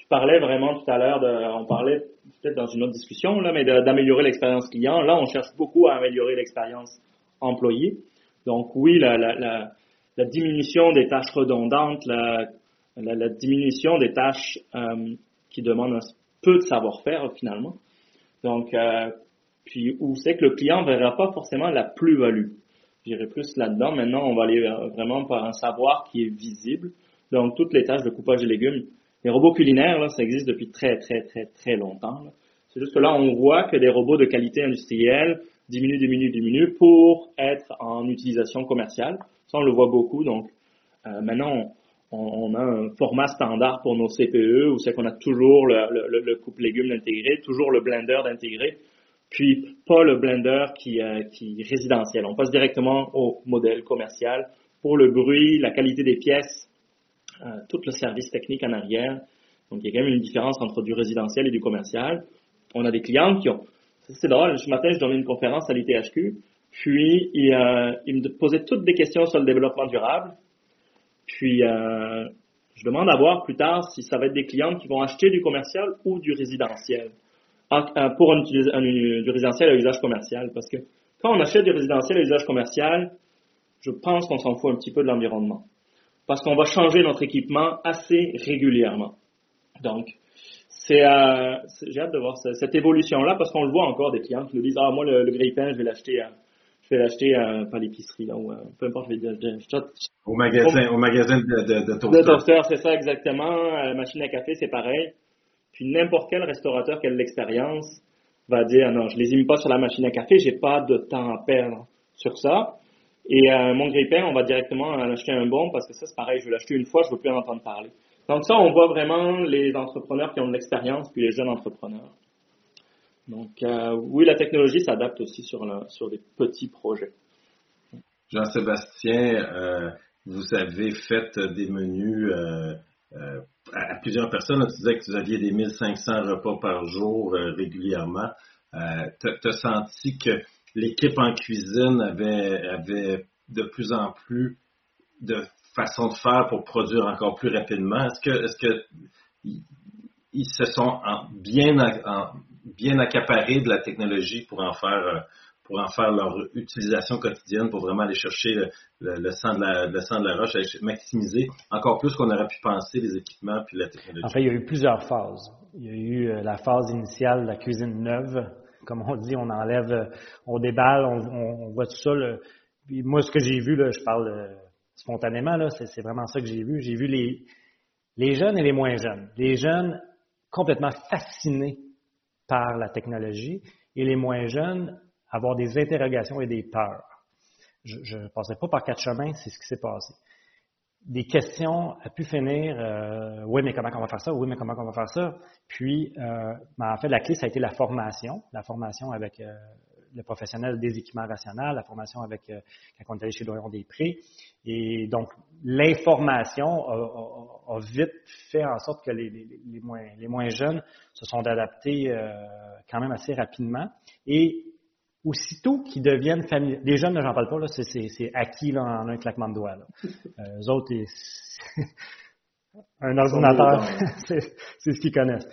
tu parlais vraiment tout à l'heure on parlait peut-être dans une autre discussion, là, mais d'améliorer l'expérience client. Là, on cherche beaucoup à améliorer l'expérience employé. Donc oui, la, diminution des tâches redondantes, la, diminution des tâches euh, qui demandent un peu de savoir-faire finalement. Donc, euh, puis où c'est que le client ne verra pas forcément la plus-value? J'irai plus là-dedans. Maintenant, on va aller vraiment par un savoir qui est visible. Donc, toutes les tâches de coupage de légumes, les robots culinaires, ça existe depuis très, très, très, très longtemps. C'est juste que là, on voit que des robots de qualité industrielle diminuent, diminuent, diminuent pour être en utilisation commerciale. Ça, on le voit beaucoup. Donc, euh, maintenant, on, a un format standard pour nos CPE où c'est qu'on a toujours le, le, le coupe légumes intégré, toujours le blender d'intégrer, puis pas le blender qui, euh, qui est résidentiel. On passe directement au modèle commercial pour le bruit, la qualité des pièces, tout le service technique en arrière. Donc, il y a quand même une différence entre du résidentiel et du commercial. On a des clients qui ont... C'est drôle, ce matin, je donnais une conférence à l'ITHQ, puis il, euh, me posait toutes des questions sur le développement durable. Puis, euh, Je demande à voir plus tard si ça va être des clients qui vont acheter du commercial ou du résidentiel. Ah, pour un, du résidentiel à usage commercial. Parce que quand on achète du résidentiel à usage commercial, je pense qu'on s'en fout un petit peu de l'environnement. Parce qu'on va changer notre équipement assez régulièrement. Donc, c'est, euh, j'ai hâte de voir cette, évolution-là parce qu'on le voit encore des clients qui nous disent, ah, moi, le, le grille-pain, je vais l'acheter à, je vais l'acheter à, pas l'épicerie, là, ou euh, peu importe, je vais dire, au magasin, au, magasin de, de, de toaster. De toaster, c'est ça, exactement. La machine à café, c'est pareil. Puis n'importe quel restaurateur qui a de l'expérience va dire, non, je les ai mis pas sur la machine à café, j'ai pas de temps à perdre sur ça. Et euh, mon grille-pain, on va directement en acheter un bon parce que ça, c'est pareil, je vais l'acheter une fois, je veux plus en entendre parler. Donc ça, on voit vraiment les entrepreneurs qui ont de l'expérience, puis les jeunes entrepreneurs. Donc euh, oui, la technologie s'adapte aussi sur, la, sur des petits projets. Jean-Sébastien, euh, vous avez fait des menus euh, euh à, plusieurs personnes. tu disais que vous aviez des 1500 repas par jour régulièrement. tu as senti que l'équipe en cuisine avait, avait de plus en plus de façons de faire pour produire encore plus rapidement. Est-ce que, est-ce que ils se sont bien, bien accaparés de la technologie pour en faire pour en faire leur utilisation quotidienne, pour vraiment aller chercher le, le, sang, de la, le sang de la roche, maximiser encore plus qu'on aurait pu penser les équipements puis la technologie? En fait, il y a eu plusieurs phases. Il y a eu euh, la phase initiale la cuisine neuve, comme on dit, on enlève, euh, on déballe, on, voit tout ça. moi, ce que j'ai vu, je parle euh, spontanément, c'est, vraiment ça que j'ai vu. J'ai vu les, les jeunes et les moins jeunes. Les jeunes complètement fascinés par la technologie et les moins jeunes avoir des interrogations et des peurs. Je ne passerai pas par quatre chemins, c'est ce qui s'est passé des questions a pu finir, euh, oui, mais comment on va faire ça? Oui, mais comment on va faire ça? Puis, euh, ben, en fait, la clé, ça a été la formation, la formation avec euh, le professionnel des équipements rationnels, la formation avec euh, quand on est allé chez Dorion des Prix. Et donc, l'information a, a, vite fait en sorte que les, les, les, moins, les moins jeunes se sont adaptés euh, quand même assez rapidement. Et aussitôt qu'ils deviennent familiers, les jeunes, j'en parle pas, là, c'est, acquis là, en un claquement de doigts. Là. *laughs* Euh, eux autres, *laughs* un ordinateur, *laughs* c'est, ce qu'ils connaissent.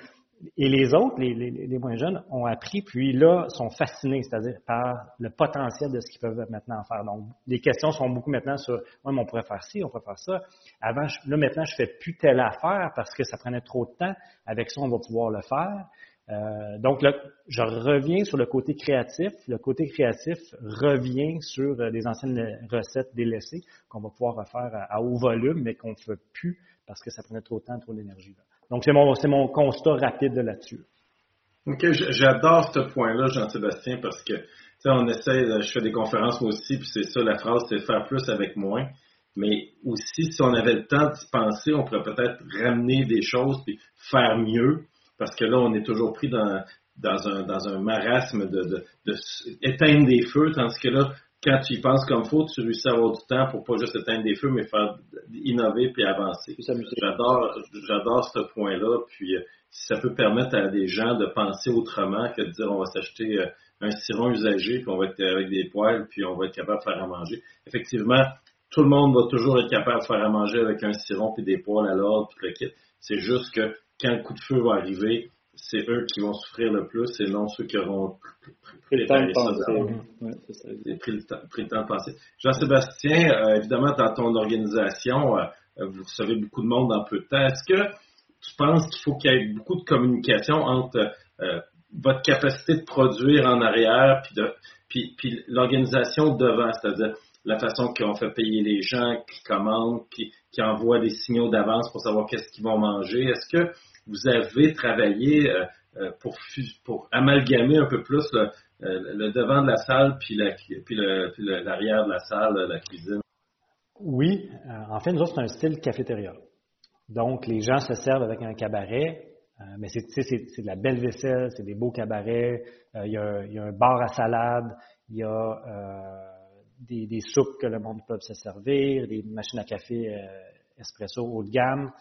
Et les autres, les, les, les, moins jeunes, ont appris, puis là, sont fascinés, c'est-à-dire par le potentiel de ce qu'ils peuvent maintenant faire. Donc, les questions sont beaucoup maintenant sur, oui, mais on pourrait faire ci, on pourrait faire ça. Avant, là, maintenant, je fais plus telle affaire parce que ça prenait trop de temps. Avec ça, on va pouvoir le faire. Euh, donc, là, je reviens sur le côté créatif. Le côté créatif revient sur euh, des anciennes recettes délaissées qu'on va pouvoir refaire à, haut volume, mais qu'on ne fait plus parce que ça prenait trop de temps, trop d'énergie. Donc, c'est mon, mon constat rapide de là-dessus. OK, j'adore ce point-là, Jean-Sébastien, parce que, on essaie, je fais des conférences moi aussi, puis c'est ça, la phrase, c'est faire plus avec moins. Mais aussi, si on avait le temps d'y penser, on pourrait peut-être ramener des choses, puis faire mieux parce que là, on est toujours pris dans, dans, un, dans un marasme de, de, éteindre des feux, tandis que là, quand tu y penses comme faut, tu réussis à avoir du temps pour pas juste éteindre des feux, mais faire innover puis avancer. J'adore, j'adore ce point-là. Puis euh, si ça peut permettre à des gens de penser autrement que de dire on va s'acheter euh, un ciron usagé puis on va être avec des poêles puis on va être capable de faire à manger. Effectivement, tout le monde va toujours être capable de faire à manger avec un ciron puis des poêles à l'ordre puis le kit. C'est juste que quand le coup de feu va arriver, c'est eux qui vont souffrir le plus et non ceux qui auront pris le temps de penser. pris, le temps, de penser. Jean-Sébastien, euh, évidemment, dans ton organisation, euh, vous savez beaucoup de monde dans peu de temps. Est-ce que tu penses qu'il faut qu'il y ait beaucoup de communication entre euh, votre capacité de produire en arrière puis, de, puis, puis l'organisation devant, c'est-à-dire la façon qu'on fait payer les gens qui commandent, qui, qui envoient des signaux d'avance pour savoir qu'est-ce qu'ils vont manger. Est-ce que vous avez travaillé euh, euh, pour, pour amalgamer un peu plus le, euh, devant de la salle puis l'arrière de la salle, la cuisine? Oui, en fait, nous autres, c'est un style cafétéria. Donc, les gens se servent avec un cabaret, mais c'est de la belle vaisselle, c'est des beaux cabarets, il y, a, un bar à salade, il y a des, des, soupes que le monde peut se servir, des machines à café espresso haut de gamme.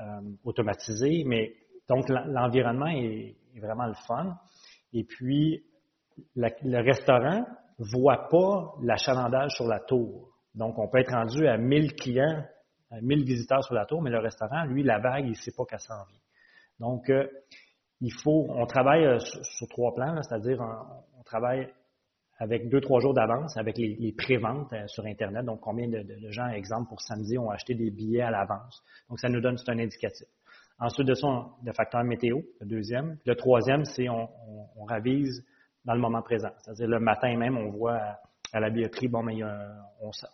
Euh, automatisé, mais donc l'environnement est, vraiment le fun. Et puis, le restaurant voit pas l'achalandage sur la tour. Donc, on peut être rendu à 1000 clients 1000 visiteurs sur la tour, mais le restaurant, lui, la vague, il sait pas qu'elle s'en vient. Donc, il faut, on travaille sur, trois plans, c'est-à-dire on, travaille avec deux, trois jours d'avance, avec les, les préventes sur Internet. Donc, combien de, gens, exemple, pour samedi, ont acheté des billets à l'avance. Donc, ça nous donne, c'est un indicatif. Ensuite de ça, le facteur météo, le deuxième. Le troisième, c'est on, on, ravise dans le moment présent. C'est-à-dire le matin même, on voit à, la billetterie, bon, mais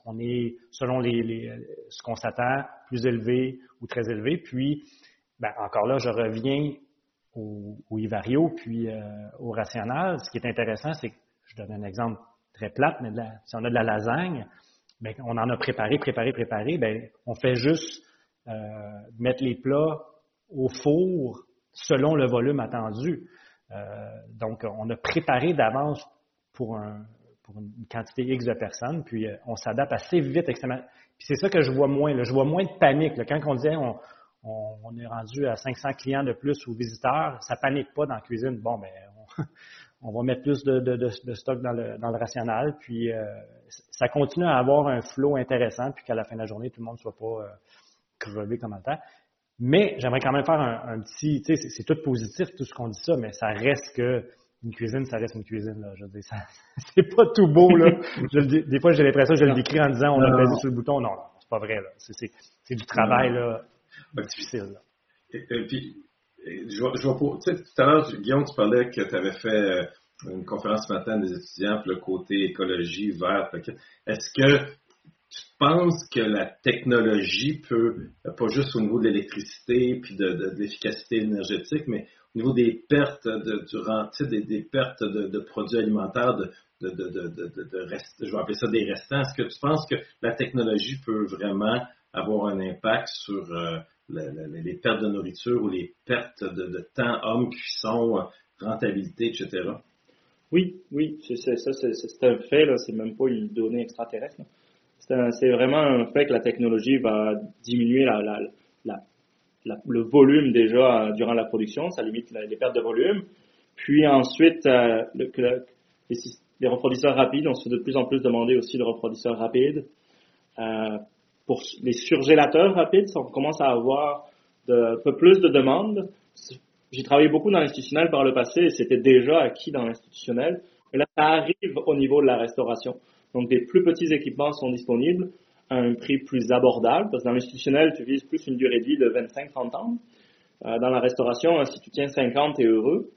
on, est, selon les, ce qu'on s'attend, plus élevé ou très élevé. Puis, ben, encore là, je reviens au, au Ivario, puis euh, au rationnel. Ce qui est intéressant, c'est que, je donne un exemple très plate, mais si on a de la lasagne, ben, on en a préparé, préparé, préparé, ben, on fait juste euh, mettre les plats au four selon le volume attendu. Euh, donc, on a préparé d'avance pour, un, pour une quantité X de personnes, puis euh, on s'adapte assez vite, extrêmement. Puis c'est ça que je vois moins. Là. Je vois moins de panique. Quand on disait on, on, est rendu à 500 clients de plus ou visiteurs, ça panique pas dans la cuisine. Bon, ben, on, va mettre plus de, de, de, stock dans le, dans le rationnel, puis euh, ça continue à avoir un flot intéressant, puis qu'à la fin de la journée, tout le monde ne soit pas crevé comme temps. Mais j'aimerais quand même faire un, petit, tu sais, c'est tout positif, tout ce qu'on dit ça, mais ça reste que une cuisine, ça reste une cuisine, là. Je veux dire, ça, *laughs* c'est pas tout beau, là. *laughs* des fois, j'ai l'impression que je le décris en disant, on a basé sur le bouton. Non, non, c'est pas vrai, là. C'est, c'est, du travail, là, difficile, là. Et, puis, je vois, je vois pour, tout à l'heure, Guillaume, tu parlais que tu avais fait euh, une conférence ce matin des étudiants pour le côté écologie, vert. Est-ce que tu penses que la technologie peut, pas juste au niveau de l'électricité puis de, l'efficacité énergétique, mais au niveau des pertes de, durant, des, des pertes de, produits alimentaires, de, de, de, je vais appeler ça des restants, est-ce que tu penses que la technologie peut vraiment avoir un impact sur euh, les pertes de nourriture ou les pertes de, temps, hommes, cuisson, rentabilité, etc.? Oui, oui, ça, c'est un fait, c'est même pas une donnée extraterrestre c'est vraiment un fait que la technologie va diminuer le volume déjà durant la production, ça limite les pertes de volume. Puis ensuite, euh, les, reproducteurs rapides, on se fait de plus en plus demander aussi de reproducteurs rapides. Euh, pour les surgélateurs rapides, on commence à avoir un peu plus de demandes. J'ai travaillé beaucoup dans l'institutionnel par le passé et c'était déjà acquis dans l'institutionnel. Mais là, ça arrive au niveau de la restauration. Donc, des plus petits équipements sont disponibles à un prix plus abordable, parce que dans l'institutionnel, tu vises plus une durée de vie de 25-30 ans. Euh, dans la restauration, si tu tiens 50, tu es heureux.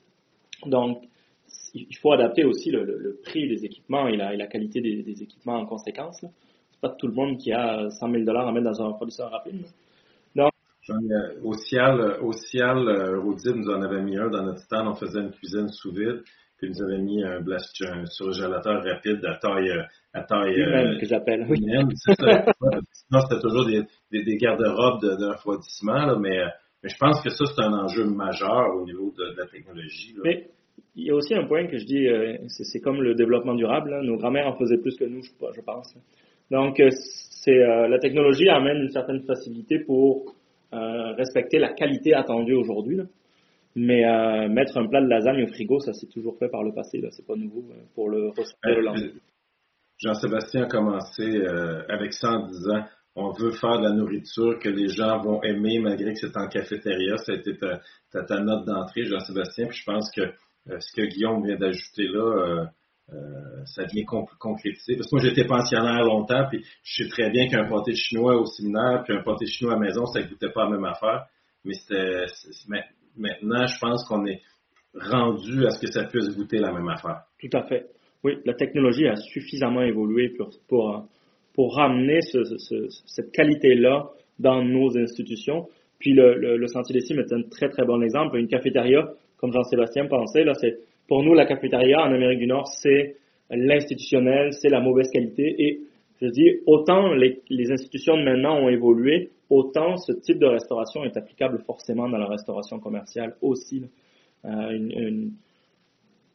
Donc, il faut adapter aussi le, prix des équipements et la, qualité des, équipements en conséquence. C'est pas tout le monde qui a 100 000 dollars à mettre dans un producteur rapide. Donc, au Cial, au Cial, euh, nous en avait mis un dans notre stand. On faisait une cuisine sous vide. Puis nous avait mis un, blast, un surgélateur rapide à taille euh, à taille euh, que j'appelle. Oui. *laughs* Sinon, c'était toujours des, des, des garde-robes de, de refroidissement, mais, euh, mais, je pense que ça, c'est un enjeu majeur au niveau de, de la technologie. Là. Mais il y a aussi un point que je dis, euh, c'est comme le développement durable. Nos grands-mères en faisaient plus que nous, je, je pense. Donc, c'est la technologie amène une certaine facilité pour respecter la qualité attendue aujourd'hui. Mais mettre un plat de lasagne au frigo, ça s'est toujours fait par le passé. Là, c'est pas nouveau pour le recevoir. Jean-Sébastien a commencé euh, avec ça en disant on veut faire de la nourriture que les gens vont aimer malgré que c'est en cafétéria. Ça a été ta, ta, note d'entrée, Jean-Sébastien. Puis je pense que euh, ce que Guillaume vient d'ajouter là, euh, ça vient concrétiser. Parce que moi, j'étais pensionnaire longtemps, puis je sais très bien qu'un pâté chinois au séminaire, puis un pâté chinois à maison, ça ne goûtait pas la même affaire. Mais c'était maintenant, je pense qu'on est rendu à ce que ça puisse goûter la même affaire. Tout à fait. Oui, la technologie a suffisamment évolué pour, pour, ramener ce, ce, cette qualité-là dans nos institutions. Puis le, le, le Sentier des Cimes est un très très bon exemple. Une cafétéria, comme Jean-Sébastien pensait, là, c'est pour nous la cafétéria en Amérique du Nord, c'est l'institutionnel, c'est la mauvaise qualité. Et je dis, autant les, les, institutions de maintenant ont évolué, autant ce type de restauration est applicable forcément dans la restauration commerciale aussi. Euh, une, une,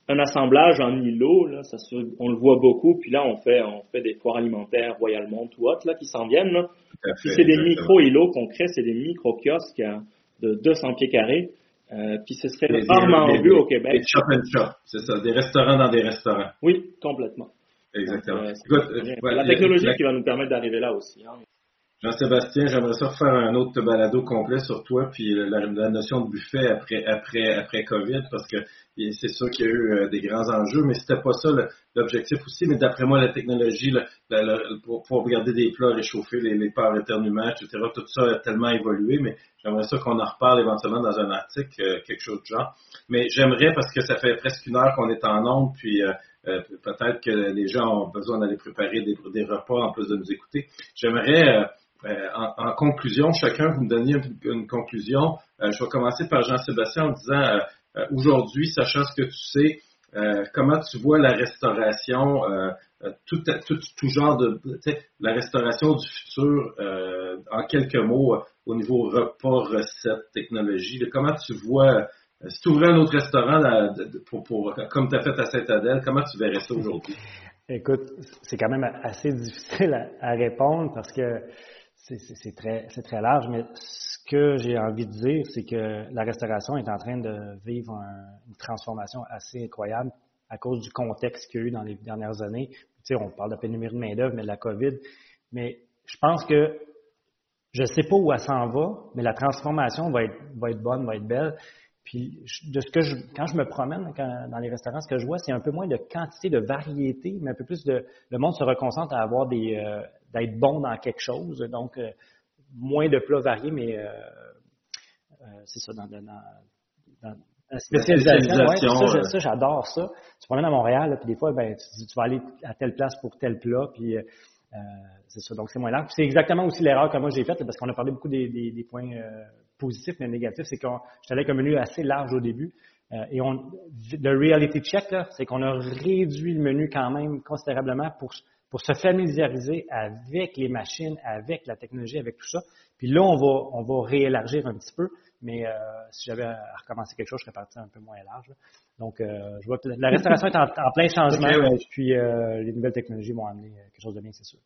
un assemblage en îlot, là, ça on le voit beaucoup, puis là on fait on fait des foires alimentaires royalement ou autres là qui s'en viennent. Là. c'est des micro-îlots qu'on crée, c'est des micro-kiosques de 200 pieds carrés. Euh, puis ce serait rarement vu au Québec. Des shop and shop, c'est ça, des restaurants dans des restaurants. Oui, complètement. Exactement. Euh, la technologie qui va nous permettre d'arriver là aussi. Hein. Jean-Sébastien, j'aimerais ça faire un autre balado complet sur toi, puis la, notion de buffet après, après, après COVID, parce que c'est sûr qu'il y a eu euh, des grands enjeux, mais c'était pas ça l'objectif aussi. Mais d'après moi, la technologie, pour, regarder des plats réchauffés, les, les parts éternuement, etc., tout ça a tellement évolué, mais j'aimerais ça qu'on en reparle éventuellement dans un article, euh, quelque chose de genre. Mais j'aimerais, parce que ça fait presque une heure qu'on est en onde, puis euh, peut-être que les gens ont besoin d'aller préparer des, repas en plus de nous écouter. J'aimerais en, conclusion, chacun, vous me donniez une, conclusion. Euh, je vais commencer par Jean-Sébastien en disant, euh, aujourd'hui, sachant ce que tu sais, comment tu vois la restauration, tout, tout, tout, genre de, la restauration du futur, en quelques mots, au niveau repas, recettes, technologie, comment tu vois, si tu ouvrais un autre restaurant pour, pour, comme tu as fait à Saint-Adèle, comment tu verrais ça aujourd'hui? Écoute, c'est quand même assez difficile à répondre parce que c'est très, très large, mais ce que j'ai envie de dire, c'est que la restauration est en train de vivre une transformation assez incroyable à cause du contexte qu'il y a eu dans les dernières années. Tu sais, on parle de pénurie de main-d'œuvre, mais de la COVID. Mais je pense que je ne sais pas où elle s'en va, mais la transformation va être, va être bonne, va être belle. Puis de ce que je, quand je me promène dans les restaurants, ce que je vois, c'est un peu moins de quantité, de variété, mais un peu plus de le monde se reconcentre à avoir des euh, d'être bon dans quelque chose. Donc euh, moins de plats variés, mais euh, c'est ça dans, dans, dans la spécialisation. Ouais, ça, j'adore ça. Tu promènes à Montréal, puis des fois, ben, tu, tu, vas aller à telle place pour tel plat, puis c'est ça. Donc c'est moins large. C'est exactement aussi l'erreur que moi j'ai faite, parce qu'on a parlé beaucoup des, des, des points positif mais négatif, c'est que j'étais avec un menu assez large au début. Euh, et on, le reality check, c'est qu'on a réduit le menu quand même considérablement pour, pour se familiariser avec les machines, avec la technologie, avec tout ça. Puis là, on va, on va réélargir un petit peu. Mais euh, si j'avais à recommencer quelque chose, je serais parti un peu moins large. Donc, euh, je vois que la restauration est en, plein changement. Puis les nouvelles technologies vont amener quelque chose de bien, c'est sûr.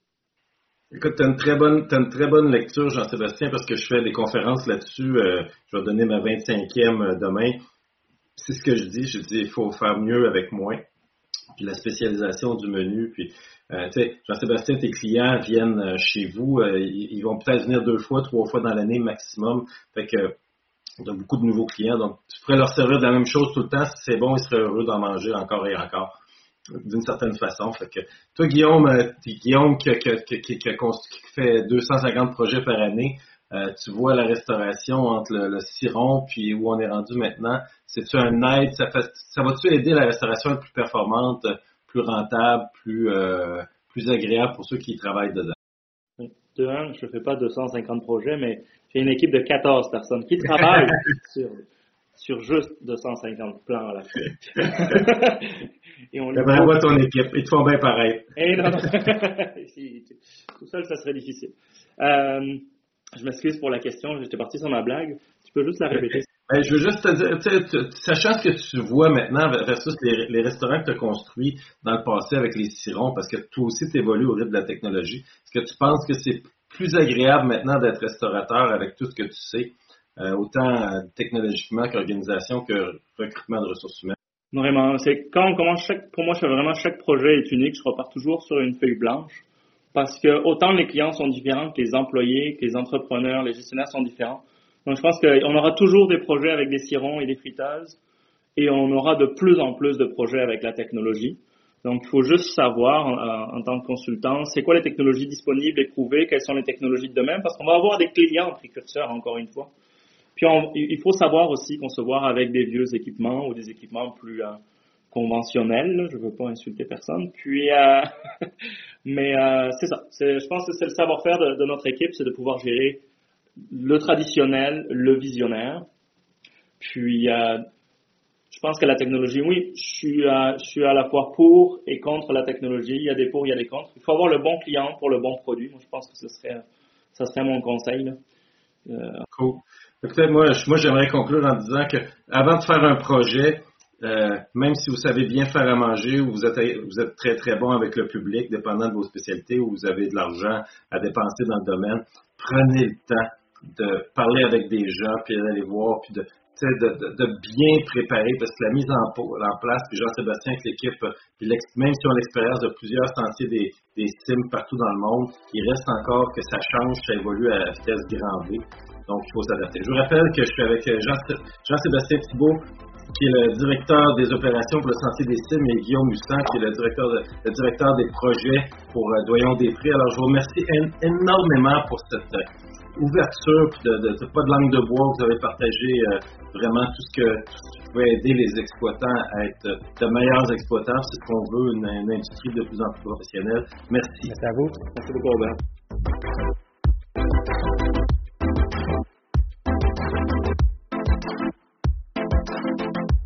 Écoute, tu as une très bonne, une très bonne lecture, Jean-Sébastien, parce que je fais des conférences là-dessus. Euh, je vais donner ma 25e euh, demain. C'est ce que je dis. Je dis, il faut faire mieux avec moins. Puis la spécialisation du menu. Puis, euh, tu sais, Jean-Sébastien, tes clients viennent chez vous. ils, vont peut-être venir deux fois, trois fois dans l'année maximum. Fait que tu as beaucoup de nouveaux clients. Donc, tu pourrais leur servir de la même chose tout le temps. Si c'est bon, ils seraient heureux d'en manger encore et encore d'une certaine façon. Fait que toi, Guillaume, euh, Guillaume qui, qui, qui, qui, fait 250 projets par année, euh, tu vois la restauration entre le, le, ciron puis où on est rendu maintenant. C'est-tu un aide? Ça, ça va-tu aider la restauration à être plus performante, plus rentable, plus, euh, plus agréable pour ceux qui y travaillent dedans? De un, je ne fais pas 250 projets, mais j'ai une équipe de 14 personnes qui travaillent *laughs* sur sur juste 250 plans à la fois. *laughs* et on voit ton équipe, ils te font bien pareil. Et eh non, non. *laughs* Tout seul, ça serait difficile. Euh, je m'excuse pour la question, j'étais parti sur ma blague. Tu peux juste la répéter. *laughs* Ben, je veux juste te dire, sachant ce que tu vois maintenant versus les, les restaurants que tu as construits dans le passé avec les sirons, parce que toi aussi tu évolues au rythme de la technologie, est-ce que tu penses que c'est plus agréable maintenant d'être restaurateur avec tout ce que tu sais? Autant euh, technologiquement qu'organisation que recrutement de ressources humaines. Vraiment, c'est quand on commence chaque, pour moi, vraiment chaque projet est unique. Je repars toujours sur une feuille blanche parce que autant les clients sont différents que les employés, que les entrepreneurs, les gestionnaires sont différents. Donc, je pense qu'on aura toujours des projets avec des sirons et des friteuses et on aura de plus en plus de projets avec la technologie. Donc, il faut juste savoir, en, en tant que consultant, c'est quoi les technologies disponibles, éprouvées, quelles sont les technologies de demain, parce qu'on va avoir des clients précurseurs, encore une fois. Puis il faut savoir aussi concevoir avec des vieux équipements ou des équipements plus euh, conventionnels. Je veux pas insulter personne. Puis, euh, *laughs* mais euh, c'est ça. Je pense que c'est le savoir-faire de, notre équipe, c'est de pouvoir gérer le traditionnel, le visionnaire. Puis, euh, je pense que la technologie, oui, je suis, je suis à la fois pour et contre la technologie. Il y a des pour, il y a des contre. Il faut avoir le bon client pour le bon produit. Moi, je pense que ce serait, ça serait mon conseil. Euh, cool. Écoutez, moi, moi j'aimerais conclure en disant que avant de faire un projet, euh, même si vous savez bien faire à manger ou vous êtes, vous êtes très très bon avec le public, dépendant de vos spécialités, ou vous avez de l'argent à dépenser dans le domaine, prenez le temps de parler avec des gens, puis d'aller voir, puis de de, de, bien préparer, parce que la mise en, place, puis Jean-Sébastien avec l'équipe, même si on a l'expérience de plusieurs sentiers des, des partout dans le monde, il reste encore que ça change, ça évolue à vitesse grand V. Donc, il faut s'adapter. Je vous rappelle que je suis avec Jean-Sébastien Thibault, qui est le directeur des opérations pour le Sentier des Cimes, et Guillaume Mussan, qui est le directeur, le directeur des projets pour euh, Doyon des Prix. Alors, je vous remercie énormément pour cette euh, ouverture, de, de, pas de langue de bois. Vous avez partagé euh, vraiment tout ce, que, tout pouvait aider les exploitants à être de meilleurs exploitants. C'est ce qu'on veut, une, une, industrie de plus en plus professionnelle. Merci. Merci à vous. Merci beaucoup, Robert.